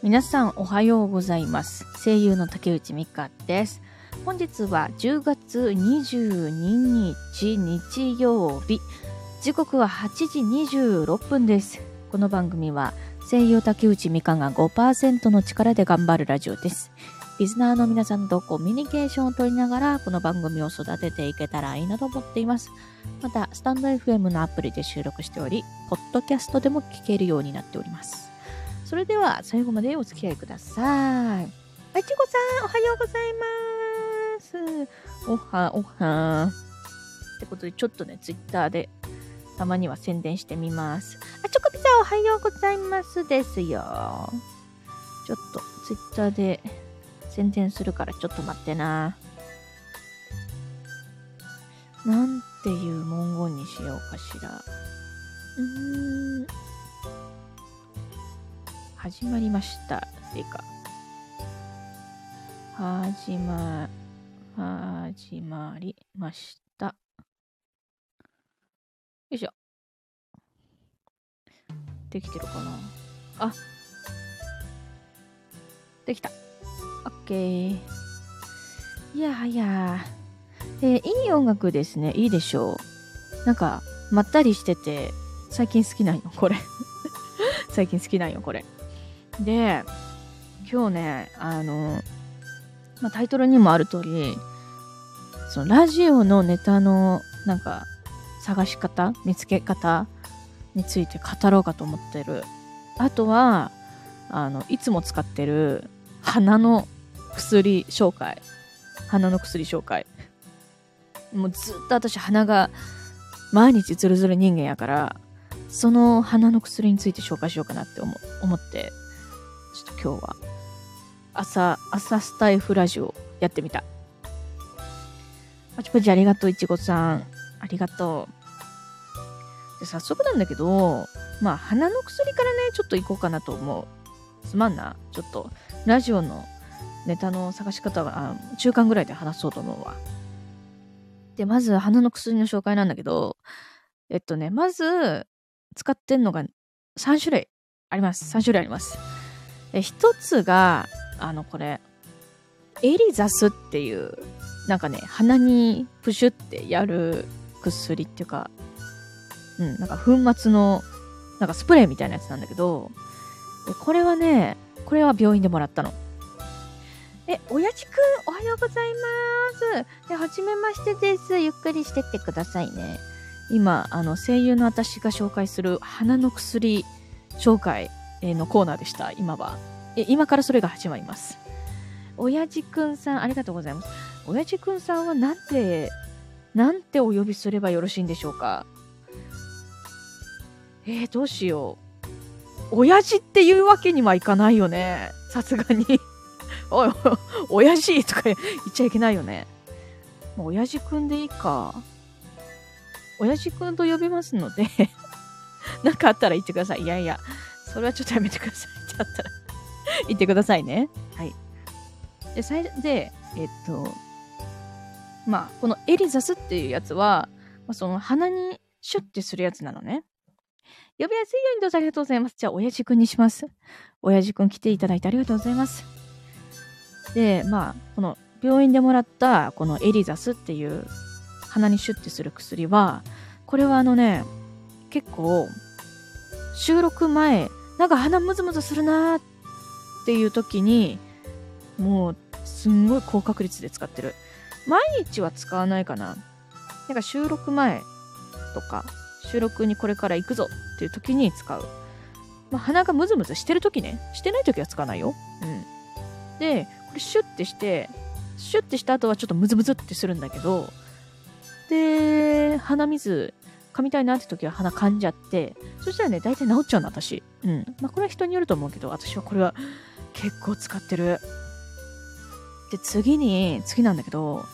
皆さんおはようございます。声優の竹内美香です。本日は10月22日日曜日。時刻は8時26分です。この番組は声優竹内美香が5%の力で頑張るラジオです。リスナーの皆さんとコミュニケーションを取りながらこの番組を育てていけたらいいなと思っています。また、スタンド FM のアプリで収録しており、ポッドキャストでも聞けるようになっております。それでは最後までお付き合いください。あちこさん、おはようございます。おは、おは。ってことで、ちょっとね、ツイッターでたまには宣伝してみます。あちょこぴさん、おはようございますですよ。ちょっとツイッターで宣伝するからちょっと待ってな。なんていう文言にしようかしら。うーん。始まりました。てか。始ま、始まりました。よいしょ。できてるかな？あ。できた。オッケー。いやはやえーいい音楽ですね。いいでしょう。なんか、まったりしてて、最近好きなんよ、これ。最近好きなんよ、これ。で、今日ね、あの、まあ、タイトルにもある通り、そのラジオのネタの、なんか、探し方、見つけ方について語ろうかと思ってる。あとは、あの、いつも使ってる鼻の薬紹介。鼻の薬紹介。もうずっと私鼻が毎日ズルズル人間やから、その鼻の薬について紹介しようかなって思思って、ちょっと今日は朝、朝スタイフラジオやってみた。パチパチありがとう、いちごさん。ありがとう。で、早速なんだけど、まあ鼻の薬からね、ちょっと行こうかなと思う。すまんな。ちょっと、ラジオのネタの探し方は、中間ぐらいで話そうと思うわ。で、まず鼻の薬の紹介なんだけど、えっとね、まず使ってんのが3種類あります。3種類あります。で、一つが、あの、これ、エリザスっていう、なんかね、鼻にプシュってやる薬っていうか、うん、なんか粉末の、なんかスプレーみたいなやつなんだけど、これはね、これは病院でもらったの。え、おやじくん、おはようございます。で、はじめましてです。ゆっくりしてってくださいね。今、あの、声優の私が紹介する鼻の薬紹介のコーナーでした、今は。え、今からそれが始まります。おやじくんさん、ありがとうございます。おやじくんさんはなんて、なんてお呼びすればよろしいんでしょうかえー、どうしよう。親父っていうわけにはいかないよね。さすがに。おい、おやじとか言っちゃいけないよね。もう親父くんでいいか。親父くんと呼びますので、なかあったら言ってください。いやいや、それはちょっとやめてくださいってあったら言ってくださいね。はい。で、最で、えっと、まあ、このエリザスっていうやつは、まあ、その鼻にシュッてするやつなのね。呼びやすいようにどうぞありがとうございます。じゃあ、親父くんにします。親父くん来ていただいてありがとうございます。で、まあ、この病院でもらったこのエリザスっていう鼻にシュッてする薬は、これはあのね、結構、収録前、なんか鼻ムズムズするなーっていう時に、もう、すんごい高確率で使ってる。毎日は使わないかな。なんか収録前とか、収録にこれから行くぞっていう時に使う。まあ、鼻がムズムズしてる時ね。してない時は使わないよ。うん。で、これシュッてして、シュッてした後はちょっとムズムズってするんだけど、で、鼻水噛みたいなって時は鼻噛んじゃって、そしたらね、大体治っちゃうの、私。うん。まあ、これは人によると思うけど、私はこれは結構使ってる。で、次に、次なんだけど、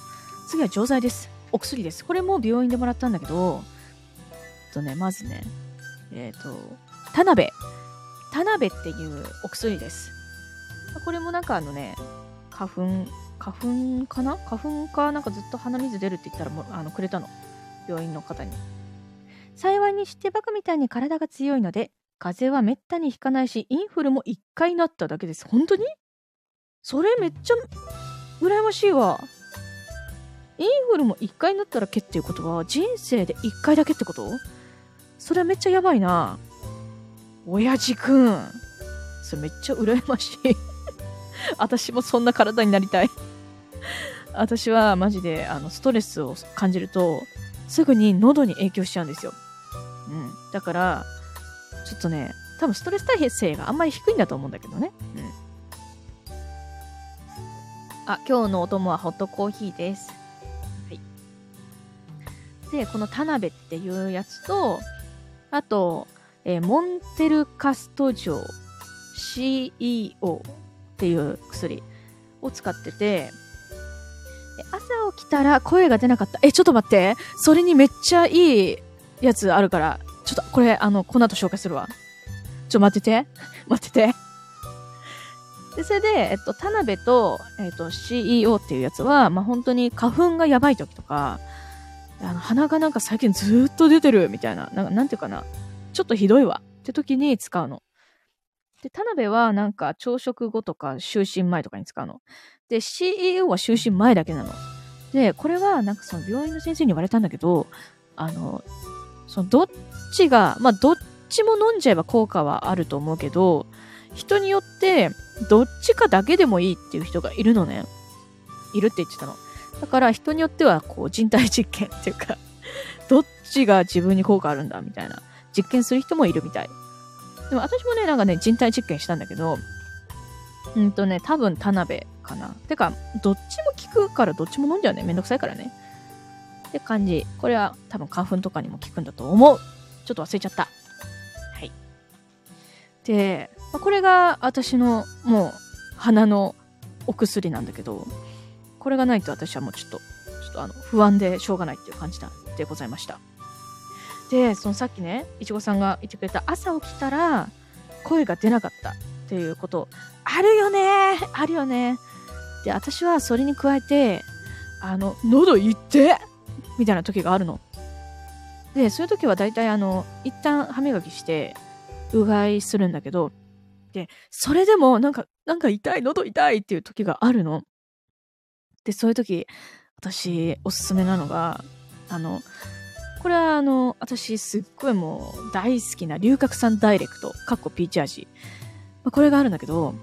次は錠剤です。お薬です。これも病院でもらったんだけど、えっとね、まずね、えっ、と、田辺。田辺っていうお薬です。これもなんかあのね、花粉、花粉かな花粉かなんかずっと鼻水出るって言ったらもあのくれたの。病院の方に。幸いにしてバカみたいに体が強いので、風邪はめったにひかないし、インフルも1回なっただけです。本当に？それめっちゃ羨ましいわ。インフルも1回なっただけっていうことは、人生で1回だけってこと？それはめっちゃやばいな。親父くん。それめっちゃ羨ましい。私もそんな体になりたい。私はマジであのストレスを感じると、すぐに喉に影響しちゃうんですよ。うん。だから、ちょっとね、多分ストレス耐性があんまり低いんだと思うんだけどね。うん。あ、今日のお供はホットコーヒーです。はい。で、この田辺っていうやつと、あと、えー、モンテルカスト錠 CEO っていう薬を使ってて、朝起きたら声が出なかった。え、ちょっと待って。それにめっちゃいいやつあるから、ちょっと、これ、あの、この後紹介するわ。ちょ、待ってて。待ってて。で、それで、えっと、田辺と、えっと、CEO っていうやつは、まあ、本当に花粉がやばい時とか、あの、鼻がなんか最近ずっと出てるみたいな、なんか、なんていうかな。ちょっとひどいわ。って時に使うの。で、田辺はなんか朝食後とか就寝前とかに使うの。で、CEO は就寝前だけなの。で、これはなんかその病院の先生に言われたんだけど、あの、そのどっちが、まあどっちも飲んじゃえば効果はあると思うけど、人によってどっちかだけでもいいっていう人がいるのね。いるって言ってたの。だから人によってはこう人体実験っていうか どっちが自分に効果あるんだみたいな実験する人もいるみたい。でも私もね、なんかね、人体実験したんだけど、うんとね、多分田辺かな。てか、どっちも効くからどっちも飲んじゃうね。めんどくさいからね。って感じ。これは多分花粉とかにも効くんだと思う。ちょっと忘れちゃった。はい。で、まあ、これが私のもう鼻のお薬なんだけど、これがないと私はもうちょっと、ちょっとあの不安でしょうがないっていう感じでございました。で、そのさっきね、いちごさんが言ってくれた朝起きたら声が出なかったっていうこと、あるよねあるよねで、私はそれに加えて、あの、喉いってみたいな時があるの。で、そういう時は大体あの、一旦歯磨きして、うがいするんだけど、で、それでもなんか、なんか痛い、喉痛いっていう時があるの。で、そういう時、私、おすすめなのが、あの、これはあの、私すっごいもう大好きな龍角散ダイレクト、かっこピーチ味。ま、これがあるんだけど、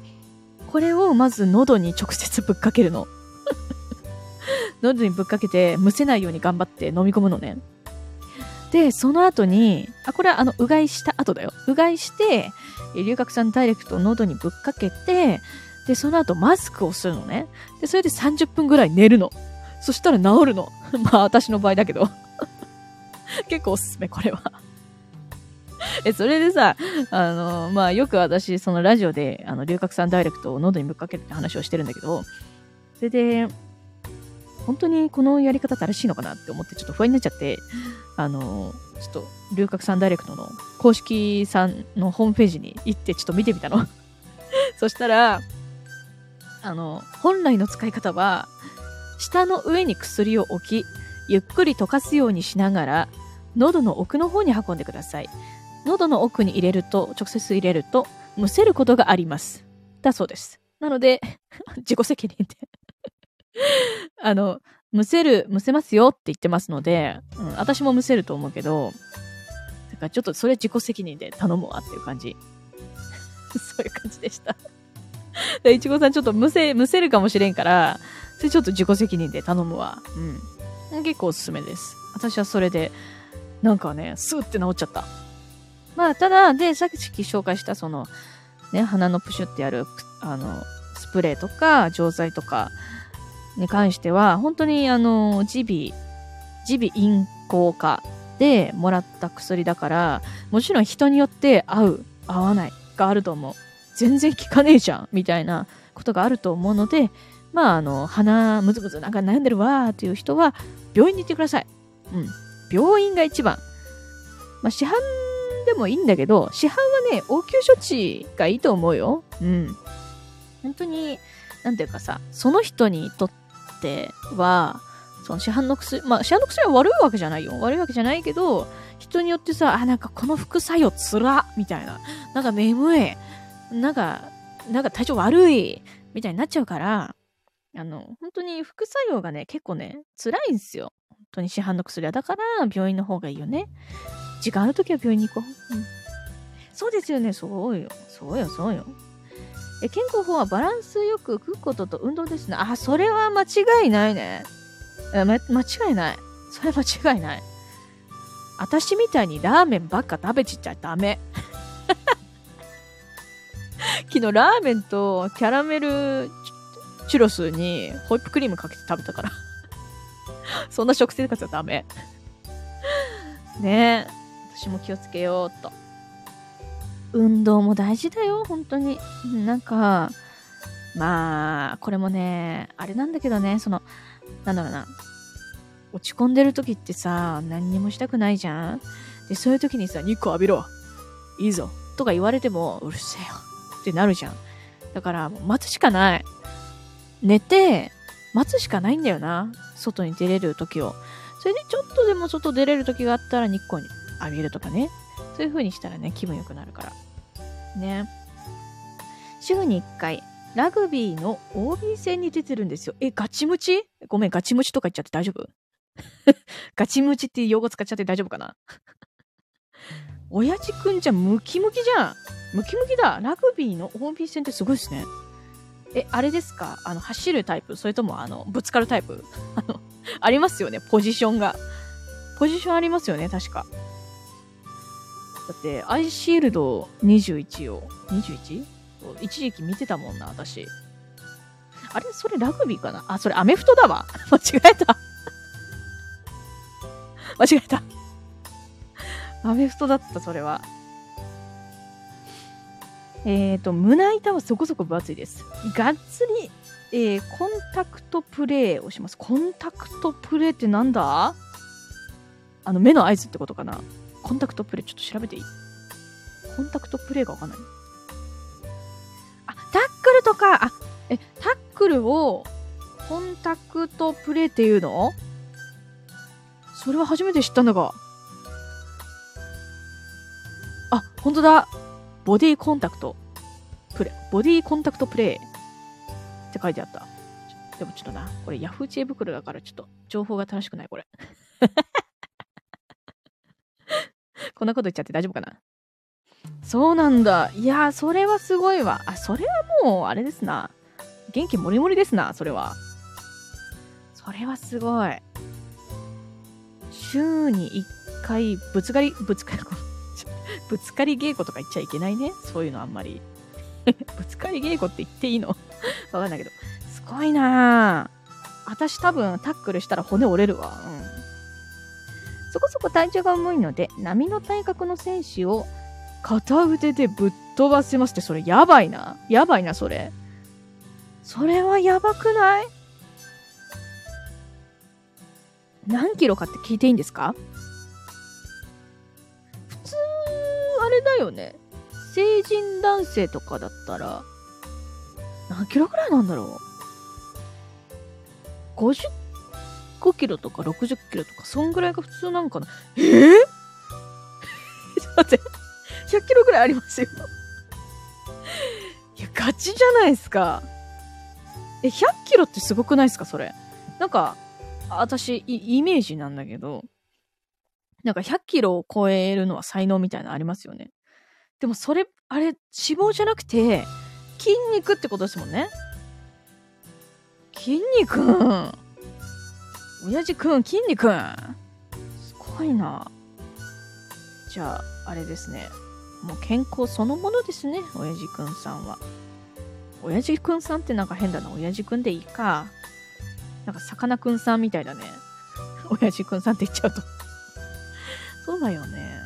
これをまず喉に直接ぶっかけるの。喉にぶっかけて、むせないように頑張って飲み込むのね。で、その後に、あ、これはあの、うがいした後だよ。うがいして、龍角散ダイレクトを喉にぶっかけて、で、その後マスクをするのね。で、それで30分ぐらい寝るの。そしたら治るの。まあ、私の場合だけど。結構おすすめ、これは。え、それでさ、あの、まあ、よく私、そのラジオで、あの、龍角散ダイレクトを喉にぶっかけるって話をしてるんだけど、それで、本当にこのやり方正しいのかなって思ってちょっと不安になっちゃって、あの、ちょっと、龍角散ダイレクトの公式さんのホームページに行ってちょっと見てみたの。そしたら、あの、本来の使い方は、舌の上に薬を置き、ゆっくり溶かすようにしながら、喉の奥の方に運んでください。喉の奥に入れると、直接入れると、むせることがあります。だそうです。なので、自己責任で あの、むせる、むせますよって言ってますので、うん、私もむせると思うけど、だからちょっとそれ自己責任で頼むわっていう感じ。そういう感じでした、いちごさんちょっとむせ、むせるかもしれんから、それちょっと自己責任で頼むわ。うん。結構おすすめです。私はそれで、なんかね、スーって治っちゃった。まあ、ただ、で、さっき紹介したその、ね、鼻のプシュってやる、あの、スプレーとか、錠剤とかに関しては、本当にあの、耳鼻、耳鼻咽喉科でもらった薬だから、もちろん人によって合う、合わないがあると思う。全然効かねえじゃん、みたいなことがあると思うので、まあ、あの、鼻むずむずなんか悩んでるわーっていう人は、病院に行ってください。うん。病院が一番。まあ、市販でもいいんだけど、市販はね、応急処置がいいと思うよ。うん。本当に、なんていうかさ、その人にとっては、その市販の薬、まあ市販の薬は悪いわけじゃないよ。悪いわけじゃないけど、人によってさ、あ、なんかこの副作用つらみたいな。なんか眠い。なんか、なんか体調悪い。みたいになっちゃうから、あの、本当に副作用がね、結構ね、辛いんですよ。本当に市販の薬は。だから、病院の方がいいよね。時間あるときは病院に行こう。うん。そうですよね。そうよ。そうよ、そうよ。え健康法はバランスよく食うことと運動ですね。あ、それは間違いないね。ま、間違いない。それ間違いない。私みたいにラーメンばっか食べちっちゃダメ。昨日ラーメンとキャラメルチュロスにホイップクリームかけて食べたから そんな食生活はダメねえ。私も気をつけようっと。運動も大事だよ、本当に。なんか、まあ、これもね、あれなんだけどね、その、なんだろうな。落ち込んでる時ってさ、何にもしたくないじゃんで、そういう時にさ、日光浴びろいいぞとか言われても、うるせえよってなるじゃん。だから、待つしかない。寝て、待つしかないんだよな。外に出れる時を。それでちょっとでも外出れる時があったら日光に浴びるとかね。そういう風にしたらね、気分良くなるから。ね。週に1回、ラグビーの OB 戦に出てるんですよ。え、ガチムチ？ごめん、ガチムチとか言っちゃって大丈夫？ガチムチっていう用語使っちゃって大丈夫かな？親父くんじゃムキムキじゃん。ムキムキだ。ラグビーの OB 戦ってすごいですね。え、あれですか？あの、走るタイプ？それとも、あの、ぶつかるタイプ？あの、ありますよね、ポジションが。ポジションありますよね、確か。だって、アイシールド21を、21? 一？時期見てたもんな、私。あれ？それラグビーかな？あ、それアメフトだわ。間違えた。間違えた。アメフトだった、それは。えっ、ー、と、胸板はそこそこ分厚いです。がっつり、えー、コンタクトプレイをします。コンタクトプレイってなんだ？あの、目の合図ってことかなコンタクトプレイ、ちょっと調べていい？コンタクトプレイがわかんない。あ、タックルとか、あ、え、タックルをコンタクトプレイっていうの？それは初めて知ったんだが。あ、ほんとだ。ボディコンタクト。プレ、ボディコンタクトプレイって書いてあった。でもちょっとな、これ Yahoo 知恵袋だからちょっと情報が正しくない、これ。こんなこと言っちゃって大丈夫かな？そうなんだ。いや、それはすごいわ。あ、それはもう、あれですな。元気もりもりですな、それは。それはすごい。週に1回、ぶつかり、ぶつかり、ぶつかり稽古とか言っちゃいけないね。そういうのあんまり。ぶつかり稽古って言っていいの？わかんないけど。すごいな私多分タックルしたら骨折れるわ。うん。そこそこ体重が重いので、波の体格の選手を片腕でぶっ飛ばせますって、それやばいな。やばいな、それ。それはやばくない？何キロかって聞いていいんですか？普通、あれだよね。成人男性とかだったら、何キロぐらいなんだろう？50 5キロとか60キロとか、そんぐらいが普通なんかな。えぇ、ー、ちょっと待って。100キロぐらいありますよ。いや、ガチじゃないですか。え、100キロってすごくないですかそれ。なんか、私、イメージなんだけど、なんか100キロを超えるのは才能みたいなのありますよね。でもそれ、あれ、脂肪じゃなくて、筋肉ってことですもんね。筋肉親父くん、筋肉すごいな。じゃあ、あれですね。もう健康そのものですね、親父くんさんは。親父くんさんってなんか変だな。親父くんでいいか。なんかさかなクンさんみたいだね。親父くんさんって言っちゃうとそうだよね。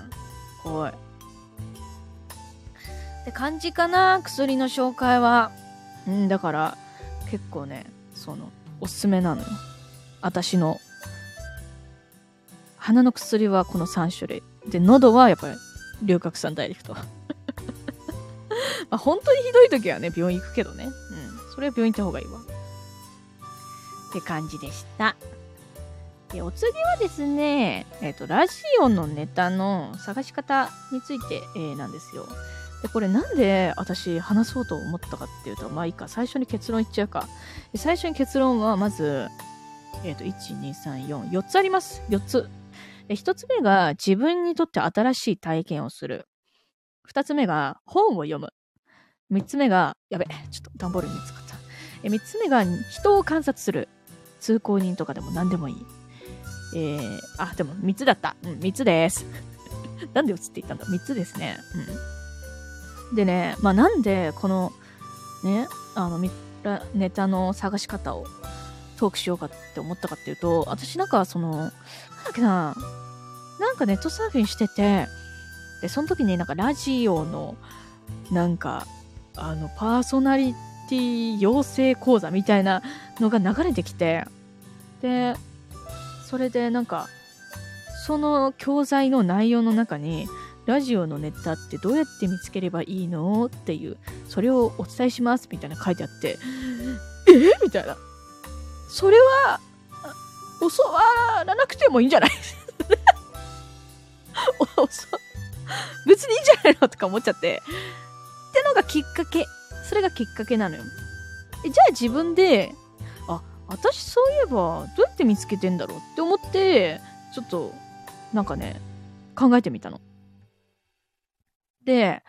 怖い。って感じかな、薬の紹介は。うん、だから、結構ね、その、おすすめなのよ。私の。鼻の薬はこの3種類。で、喉はやっぱり、龍角散ダイレクト。まあ、本当にひどい時はね、病院行くけどね。うん。それは病院行った方がいいわ。って感じでした。えお次はですね、えっ、と、ラジオのネタの探し方について、えーなんですよ。で、これなんで私話そうと思ったかっていうと、まあいいか、最初に結論言っちゃうか。最初に結論は、まず、えっ、と、1、2、3、4、4つあります。4つ。1つ目が自分にとって新しい体験をする。2つ目が本を読む。3つ目が、やべ、ちょっと段ボールに見つかった。え3つ目が人を観察する。通行人とかでも何でもいい。えー、あ、でも3つだった。うん、3つです。なんで映っていったんだ ?3 つですね。うん。でね、まあなんでこの、ね、あの、ネタの探し方をトークしようかって思ったかっていうと、私なんかその、なんだっけな、なんかネットサーフィンしてて、で、その時になんかラジオの、なんか、あの、パーソナリティ養成講座みたいなのが流れてきて、で、それでなんか、その教材の内容の中に、ラジオのネタってどうやって見つければいいのっていう、それをお伝えしますみたいな書いてあって、えみたいな。それは、教わらなくてもいいんじゃない？別にいいんじゃないのとか思っちゃって。ってのがきっかけ。それがきっかけなのよ。じゃあ自分で、あ、私そういえばどうやって見つけてんだろうって思って、ちょっと、なんかね、考えてみたの。で、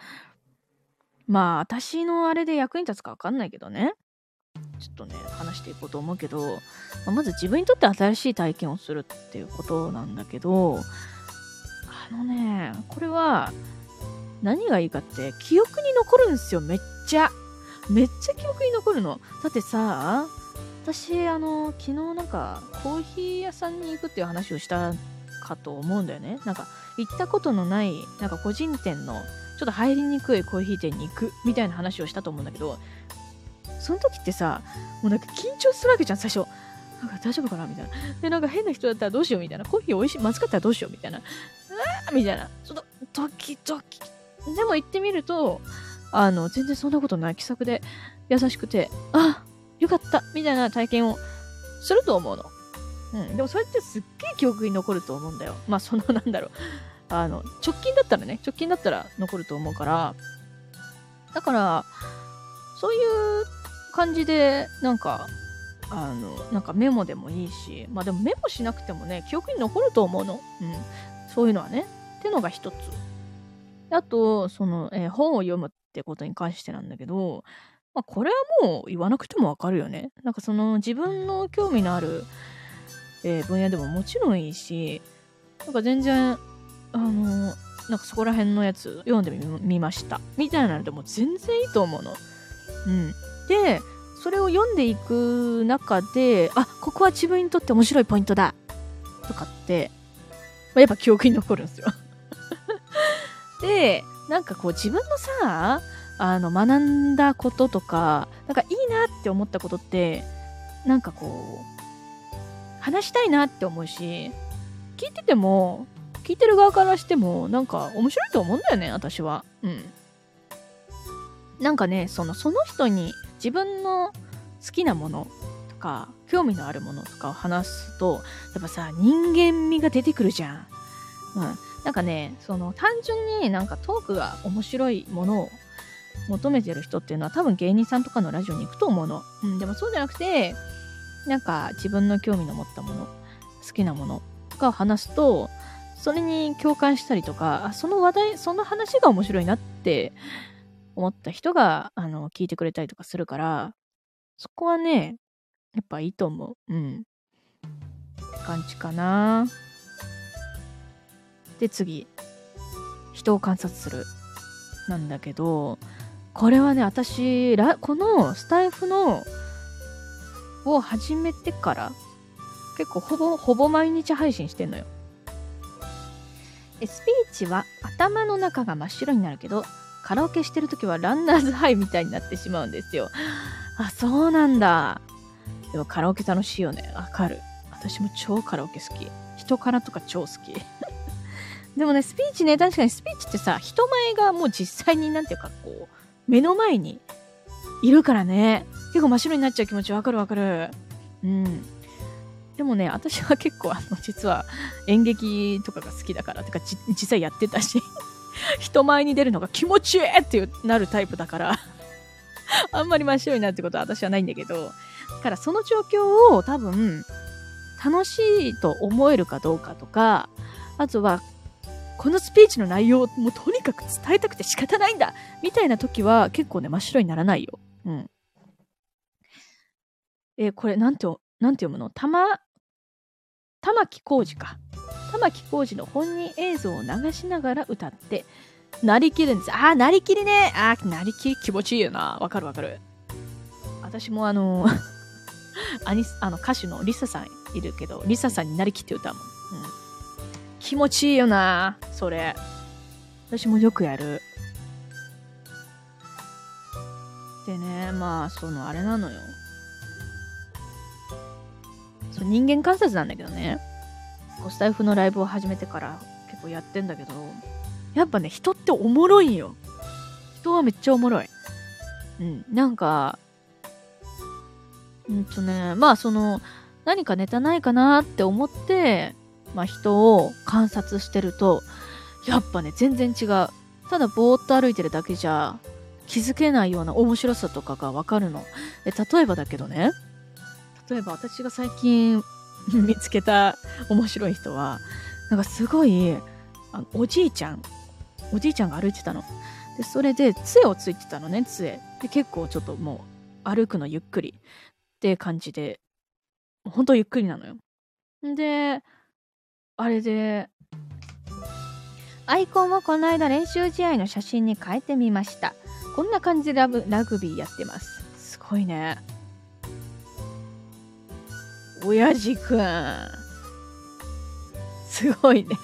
まあ私のあれで役に立つかわかんないけどね。ちょっとね、話していこうと思うけど、まあまず自分にとって新しい体験をするっていうことなんだけど、あのね、これは、何がいいかって、記憶に残るんですよ、めっちゃ。めっちゃ記憶に残るの。だってさ、私、あの、昨日なんか、コーヒー屋さんに行くっていう話をしたかと思うんだよね。なんか、行ったことのない、なんか個人店の、ちょっと入りにくいコーヒー店に行くみたいな話をしたと思うんだけど、その時ってさ、もうなんか緊張するわけじゃん、最初。なんか大丈夫かなみたいな。で、なんか変な人だったらどうしようみたいな。コーヒー美味しい、まずかったらどうしようみたいな。あーみたいな。ちょっと、ドキドキ。でも行ってみると、あの、全然そんなことない。気さくで優しくて、あ、よかったみたいな体験をすると思うの。うん。でもそれってすっげえ記憶に残ると思うんだよ。まあ、その、なんだろう。あの、直近だったらね、直近だったら残ると思うから、だから、そういう感じで、なんか、あの、なんかメモでもいいし、まあでもメモしなくてもね、記憶に残ると思うの。うん。そういうのはね。ってのが一つ。あと、その、えー本を読むってことに関してなんだけど、まあこれはもう言わなくてもわかるよね。なんかその自分の興味のある、えー分野でももちろんいいし、なんか全然、あの、なんかそこら辺のやつ読んでみみました。みたいなのでも全然いいと思うの。うん。で、それを読んでいく中で、あ、ここは自分にとって面白いポイントだとかって、まあ、やっぱ記憶に残るんですよ。で、なんかこう自分のさ、あの、学んだこととか、なんかいいなって思ったことって、なんかこう、話したいなって思うし、聞いてても、聞いてる側からしても、なんか面白いと思うんだよね、私は。うん。なんかね、その、その人に自分の好きなものとか、興味のあるものとかを話すと、やっぱさ、人間味が出てくるじゃん。うん。なんかね、その、単純になんかトークが面白いものを求めてる人っていうのは多分芸人さんとかのラジオに行くと思うの。うん。でもそうじゃなくて、なんか自分の興味の持ったもの、好きなものとかを話すと、それに共感したりとか、あ、その話題、その話が面白いなって思った人が、あの、聞いてくれたりとかするから、そこはね、やっぱいいと思う。うん。感じかな。で、次。人を観察する。なんだけど、これはね、私、らこのスタイフの、を始めてから、結構ほぼ、ほぼ毎日配信してんのよ。えスピーチは頭の中が真っ白になるけど、カラオケしてるときはランナーズハイみたいになってしまうんですよ。あ、そうなんだ。でもカラオケ楽しいよね。わかる。私も超カラオケ好き。人からとか超好き。でもね、スピーチね、確かにスピーチってさ、人前がもう実際になんていうかこう、目の前にいるからね。結構真っ白になっちゃう気持ちわかるわかる。うん。でもね、私は結構あの、実は演劇とかが好きだから、てか実際やってたし、人前に出るのが気持ちいいってなるタイプだから あんまり真っ白になるってことは私はないんだけど、だからその状況を多分、楽しいと思えるかどうかとか、あとは、このスピーチの内容をもうとにかく伝えたくて仕方ないんだみたいな時は結構ね、真っ白にならないよ。うん。えー、これなんて、なんて読むの？玉、玉木浩二か。玉木浩二の本人映像を流しながら歌って、なりきるんです。ああ、なりきりね。ああ、なりきり気持ちいいよな。わかるわかる。私もあの アニあの歌手のリサさんいるけど、リサさんになりきって歌うもん。うん。気持ちいいよな。それ。私もよくやる。でね、まあ、その、あれなのよ。そう人間観察なんだけどね。スタイフのライブを始めてから結構やってんだけど、やっぱね、人っておもろいんよ。人はめっちゃおもろい。うん、なんか、うんとね、まあその、何かネタないかなって思って、まあ人を観察してると、やっぱね、全然違う。ただぼーっと歩いてるだけじゃ気づけないような面白さとかがわかるの。え、例えばだけどね、例えば私が最近 見つけた面白い人は、なんかすごい、あのおじいちゃん、おじいちゃんが歩いてたの。で、それで杖をついてたのね、杖。で、結構ちょっともう歩くのゆっくりって感じで、ほんとゆっくりなのよ。で、あれで、アイコンをこの間練習試合の写真に変えてみました。こんな感じでラグビーやってます。すごいね。親父くん。すごいね。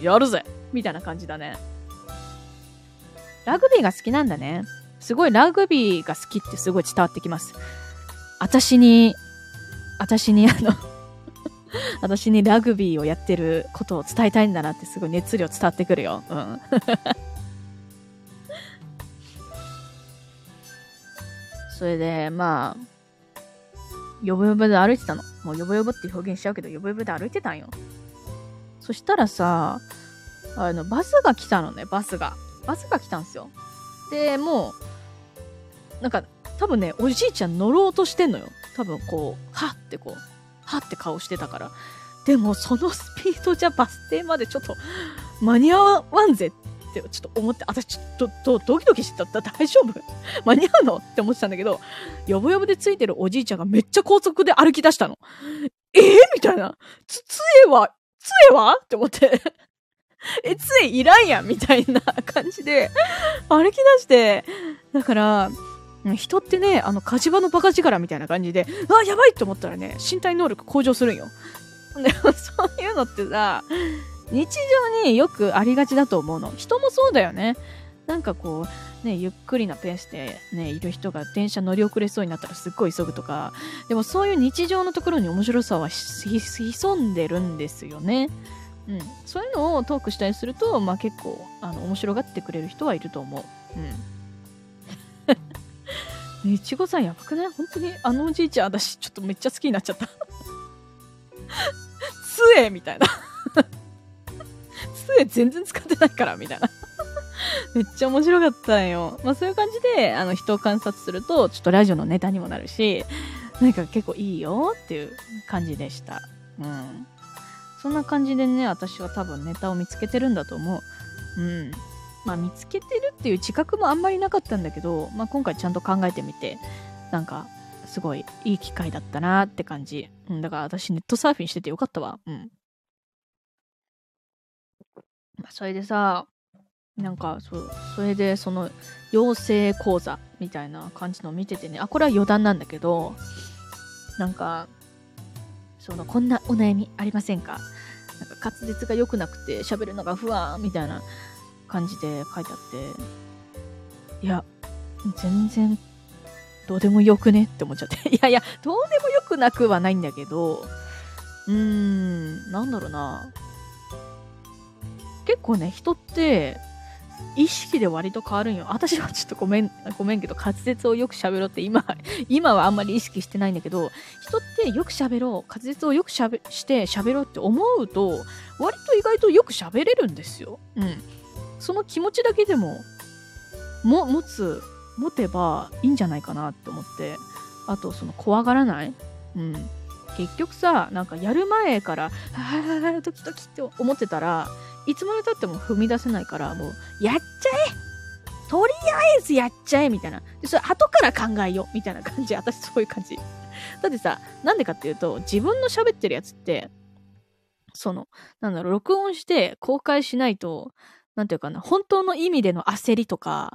やるぜみたいな感じだね。ラグビーが好きなんだね。すごいラグビーが好きってすごい伝わってきます。私に、私にあの 私にラグビーをやってることを伝えたいんだなってすごい熱量伝わってくるよ。うん。それで、まあ、よぼよぼで歩いてたの。もうよぼよぼって表現しちゃうけど、よぼよぼで歩いてたんよ。そしたらさ、あの、バスが来たのね、バスが。バスが来たんすよ。で、もう、なんか、多分ね、おじいちゃん乗ろうとしてんのよ。多分こう、はってこう、はって顔してたから。でも、そのスピードじゃバス停までちょっと間に合わんぜっってちょっと思って、私ちょっとドキドキしてた。大丈夫？間に合うの？って思ってたんだけど、よぼよぼでついてるおじいちゃんがめっちゃ高速で歩き出したの。えー、みたいな。つ、杖は、杖は？って思ってえ、杖いらんやん？みたいな感じで、歩き出して、だから、人ってね、あの、火事場のバカ力みたいな感じで、あ、やばいって思ったらね、身体能力向上するんよ。で、そういうのってさ、日常によくありがちだと思うの。人もそうだよね。なんかこう、ね、ゆっくりなペースでね、いる人が電車乗り遅れそうになったらすっごい急ぐとか、でもそういう日常のところに面白さは潜んでるんですよね。うん。そういうのをトークしたりすると、まあ結構、あの、面白がってくれる人はいると思う。うん。いちごさんやばくない？本当にあのおじいちゃん私ちょっとめっちゃ好きになっちゃった。杖みたいな杖全然使ってないから、みたいな。めっちゃ面白かったんよ。まあそういう感じで、あの人を観察すると、ちょっとラジオのネタにもなるし、なんか結構いいよっていう感じでした。うん。そんな感じでね、私は多分ネタを見つけてるんだと思う。うん。まあ見つけてるっていう自覚もあんまりなかったんだけど、まあ今回ちゃんと考えてみて、なんか、すごいいい機会だったなって感じ。うん、だから私ネットサーフィンしててよかったわ。うん。まあ、それでさ、なんか、そう、それで、その、養成講座みたいな感じのを見ててね、あ、これは余談なんだけど、なんか、その、こんなお悩みありませんか？なんか滑舌が良くなくて喋るのが不安みたいな感じで書いてあって、いや、全然どうでもよくねって思っちゃって。いやいや、どうでもよくなくはないんだけど、うーん、なんだろうな。結構ね、人って、意識で割と変わるんよ。私はちょっとごめん、ごめんけど、滑舌をよく喋ろうって今、今はあんまり意識してないんだけど、人ってよく喋ろう、滑舌をよくしゃべして喋ろうって思うと、割と意外とよく喋れるんですよ。うん。その気持ちだけでも、も、持つ、持てばいいんじゃないかなって思って、あと、その、怖がらないうん。結局さ、なんかやる前から、ああ、ドキドキって思ってたら、いつまでたっても踏み出せないから、もう、やっちゃえとりあえずやっちゃえみたいな。で、それ後から考えよみたいな感じ。私そういう感じ。だってさ、なんでかっていうと、自分の喋ってるやつって、その、なんだろう、録音して公開しないと、なんていうかな、本当の意味での焦りとか、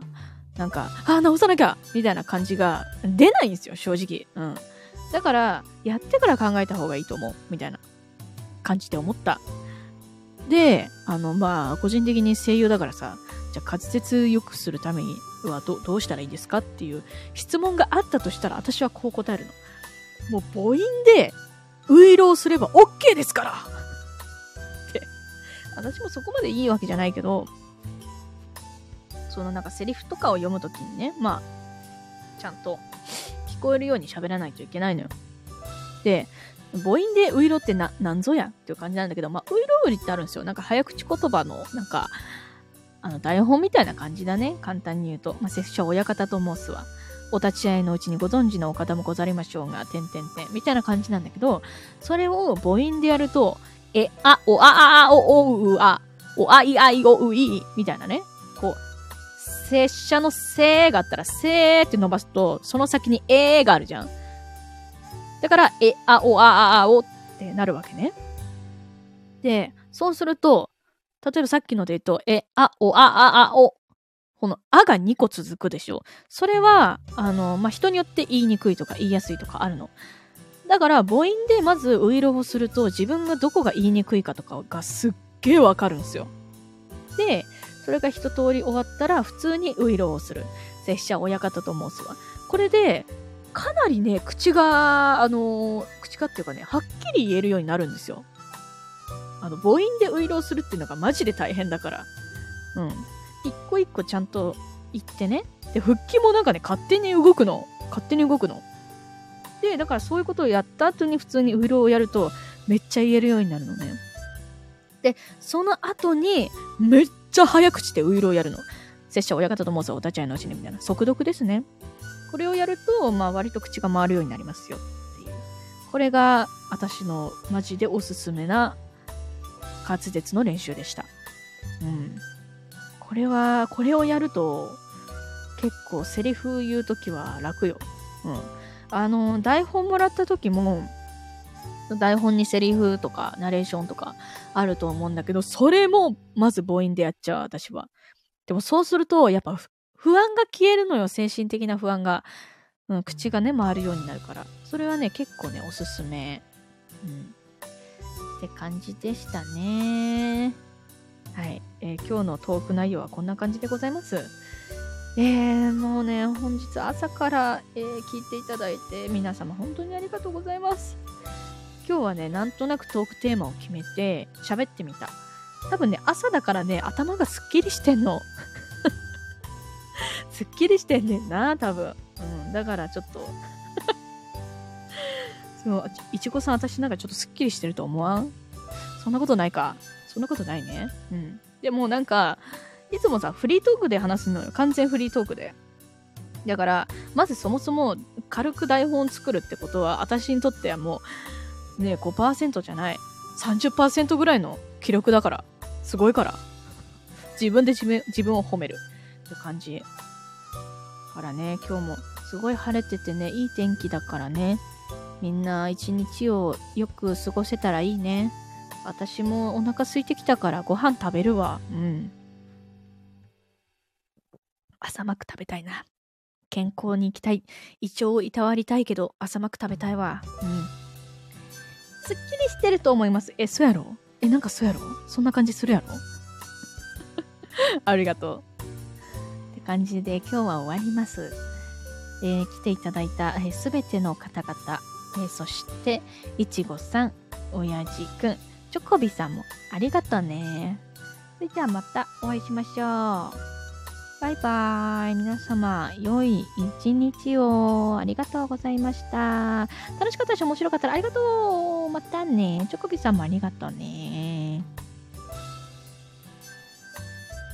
なんか、ああ、直さなきゃみたいな感じが出ないんですよ、正直。うん。だから、やってから考えた方がいいと思う、みたいな感じで思った。で、あの、まあ、個人的に声優だからさ、じゃあ滑舌良くするためにはどどうしたらいいですかっていう質問があったとしたら、私はこう答えるの。もう母音で、ウイロをすれば OK ですからって。私もそこまでいいわけじゃないけど、そのなんかセリフとかを読むときにね、まあ、ちゃんと聞こえるように喋らないといけないのよ。で、母音でウイロってな、なんぞや？っていう感じなんだけど、まあ、ウイロウリってあるんですよ。なんか早口言葉の、なんか、あの、台本みたいな感じだね。簡単に言うと。まあ、拙者親方と申すわ。お立ち会いのうちにご存知のお方もござりましょうが、てんてんてん、みたいな感じなんだけど、それを母音でやると、え、あ、お、あ、あ、あ、お、お、う、あ、お、あ、い、あい、お、う、い、みたいなね。こう、拙者のせーがあったら、せーって伸ばすと、その先にえーがあるじゃん。だから、え、あ、お、あ、あ、あ、おってなるわけね。で、そうすると、例えばさっきので言うと、え、あ、お、あ、あ、あ、お。この、あが2個続くでしょ。それは、あの、まあ、人によって言いにくいとか言いやすいとかあるの。だから、母音でまずウイロをすると、自分がどこが言いにくいかとかがすっげえわかるんですよ。で、それが一通り終わったら、普通にウイロをする。拙者親方と申すわ。これで、かなりね、口が、あのー、口がっていうかね、はっきり言えるようになるんですよ。あの、母音でウイロするっていうのがマジで大変だから。うん。一個一個ちゃんと言ってね。で、腹筋もなんかね、勝手に動くの。勝手に動くの。で、だからそういうことをやった後に普通にウイロをやると、めっちゃ言えるようになるのね。で、その後に、めっちゃ早口でウイローやるの。拙者親方と申すお立ち会いのうちにみたいな。速読ですね。これをやると、まあ割と口が回るようになりますよっていう。これが私のマジでおすすめな滑舌の練習でした。うん。これは、これをやると結構セリフ言うときは楽よ。うん。あの、台本もらった時も、台本にセリフとかナレーションとかあると思うんだけど、それもまず母音でやっちゃう、私は。でもそうすると、やっぱ不安が消えるのよ、精神的な不安が。うん、口がね、回るようになるから。それはね、結構ね、おすすめ。うん。って感じでしたね。はい。えー、今日のトーク内容はこんな感じでございます。えー、もうね、本日朝から、えー、聞いていただいて、皆様本当にありがとうございます。今日はね、なんとなくトークテーマを決めて喋ってみた。多分ね、朝だからね、頭がすっきりしてんの。すっきりしてんねんな、多分。うん。だからちょっと そう、いちごさん私なんかちょっとすっきりしてると思わん？そんなことないか。そんなことないね。うん。でもなんか、いつもさ、フリートークで話すのよ。完全フリートークで。だから、まずそもそも軽く台本作るってことは、私にとってはもう、ね、5%じゃない。30%ぐらいの記録だから。すごいから。自分で自分自分を褒める。って感じ。からね、今日もすごい晴れててね、いい天気だからね。みんな一日をよく過ごせたらいいね。私もお腹空いてきたからご飯食べるわ。うん。朝マック食べたいな。健康に行きたい。胃腸をいたわりたいけど、朝マック食べたいわ。うん。すっきりしてると思います。え、そうやろ？え、なんかそうやろ？そんな感じするやろ？ありがとう。感じで今日は終わります。えー、来ていただいたすべ、えー、ての方々、えー、そして、いちごさん、おやじくん、チョコビさんもありがとうね。それじゃあまたお会いしましょう。バイバーイ。皆様、良い一日を。ありがとうございました。楽しかったし、面白かったらありがとう。またね。チョコビさんもありがとうね。